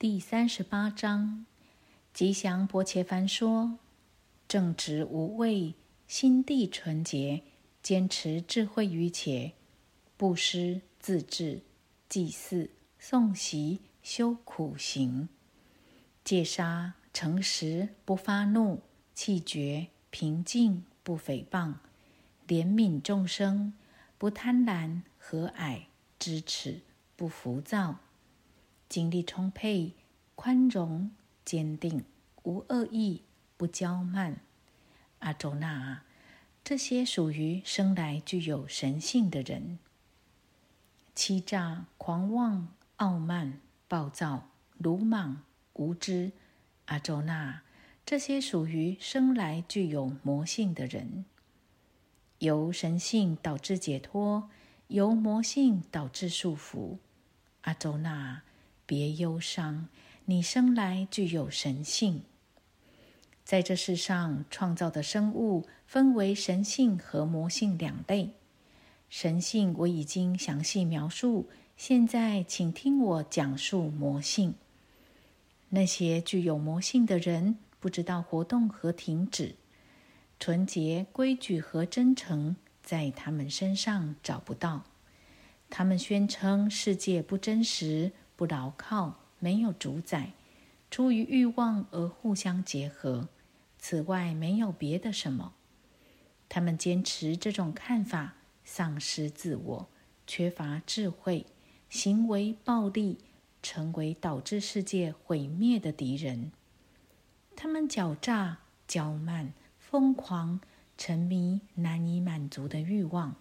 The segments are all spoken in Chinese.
第三十八章，吉祥波切凡说：“正直无畏，心地纯洁，坚持智慧于且，布施、自治、祭祀、诵习、修苦行，戒杀、诚实，不发怒，气绝、平静，不诽谤，怜悯众生，不贪婪，和蔼，知耻，不浮躁。”精力充沛、宽容、坚定、无恶意、不骄慢。阿周那，这些属于生来具有神性的人。欺诈、狂妄、傲慢、暴躁、鲁莽、无知。阿周那，这些属于生来具有魔性的人。由神性导致解脱，由魔性导致束缚。阿周那。别忧伤，你生来具有神性。在这世上创造的生物分为神性和魔性两类。神性我已经详细描述，现在请听我讲述魔性。那些具有魔性的人不知道活动和停止，纯洁、规矩和真诚在他们身上找不到。他们宣称世界不真实。不牢靠，没有主宰，出于欲望而互相结合。此外，没有别的什么。他们坚持这种看法，丧失自我，缺乏智慧，行为暴力，成为导致世界毁灭的敌人。他们狡诈、骄慢、疯狂，沉迷难以满足的欲望，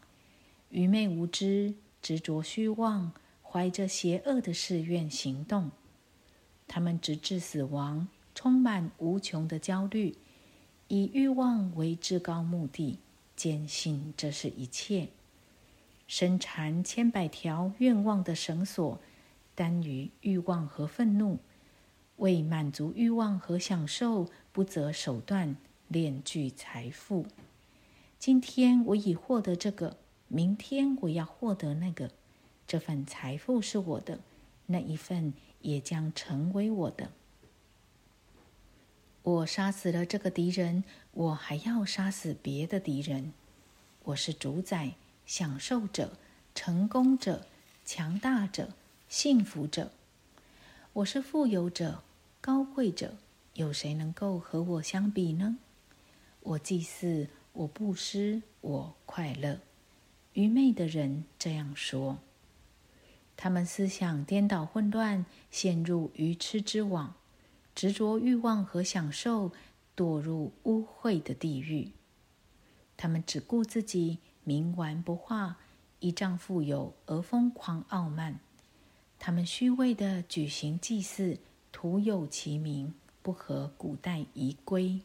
愚昧无知，执着虚妄。怀着邪恶的誓愿行动，他们直至死亡，充满无穷的焦虑，以欲望为至高目的，坚信这是一切。身缠千百条愿望的绳索，单于欲望和愤怒，为满足欲望和享受，不择手段敛聚财富。今天我已获得这个，明天我要获得那个。这份财富是我的，那一份也将成为我的。我杀死了这个敌人，我还要杀死别的敌人。我是主宰、享受者、成功者、强大者、幸福者。我是富有者、高贵者。有谁能够和我相比呢？我祭祀，我布施，我快乐。愚昧的人这样说。他们思想颠倒混乱，陷入愚痴之网，执着欲望和享受，堕入污秽的地狱。他们只顾自己，冥顽不化，依仗富有而疯狂傲慢。他们虚伪的举行祭祀，徒有其名，不合古代仪规。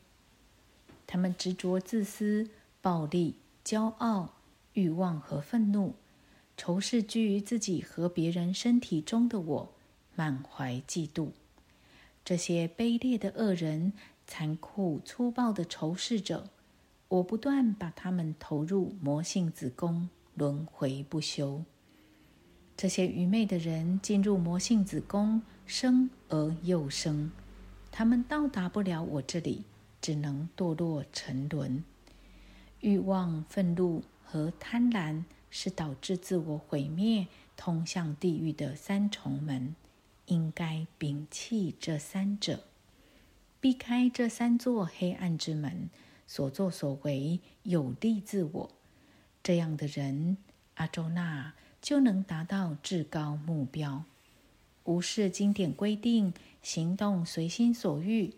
他们执着自私、暴力、骄傲、欲望和愤怒。仇视居于自己和别人身体中的我，满怀嫉妒。这些卑劣的恶人，残酷粗暴的仇视者，我不断把他们投入魔性子宫，轮回不休。这些愚昧的人进入魔性子宫，生而又生，他们到达不了我这里，只能堕落沉沦。欲望、愤怒和贪婪。是导致自我毁灭、通向地狱的三重门，应该摒弃这三者，避开这三座黑暗之门，所作所为有利自我。这样的人，阿周那就能达到至高目标。无视经典规定，行动随心所欲，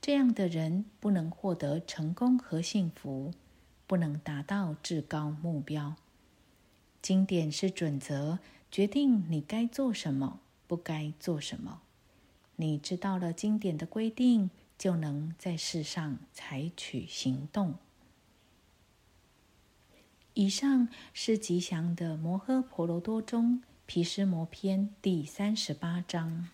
这样的人不能获得成功和幸福，不能达到至高目标。经典是准则，决定你该做什么，不该做什么。你知道了经典的规定，就能在世上采取行动。以上是吉祥的摩诃婆罗多中毗湿摩篇第三十八章。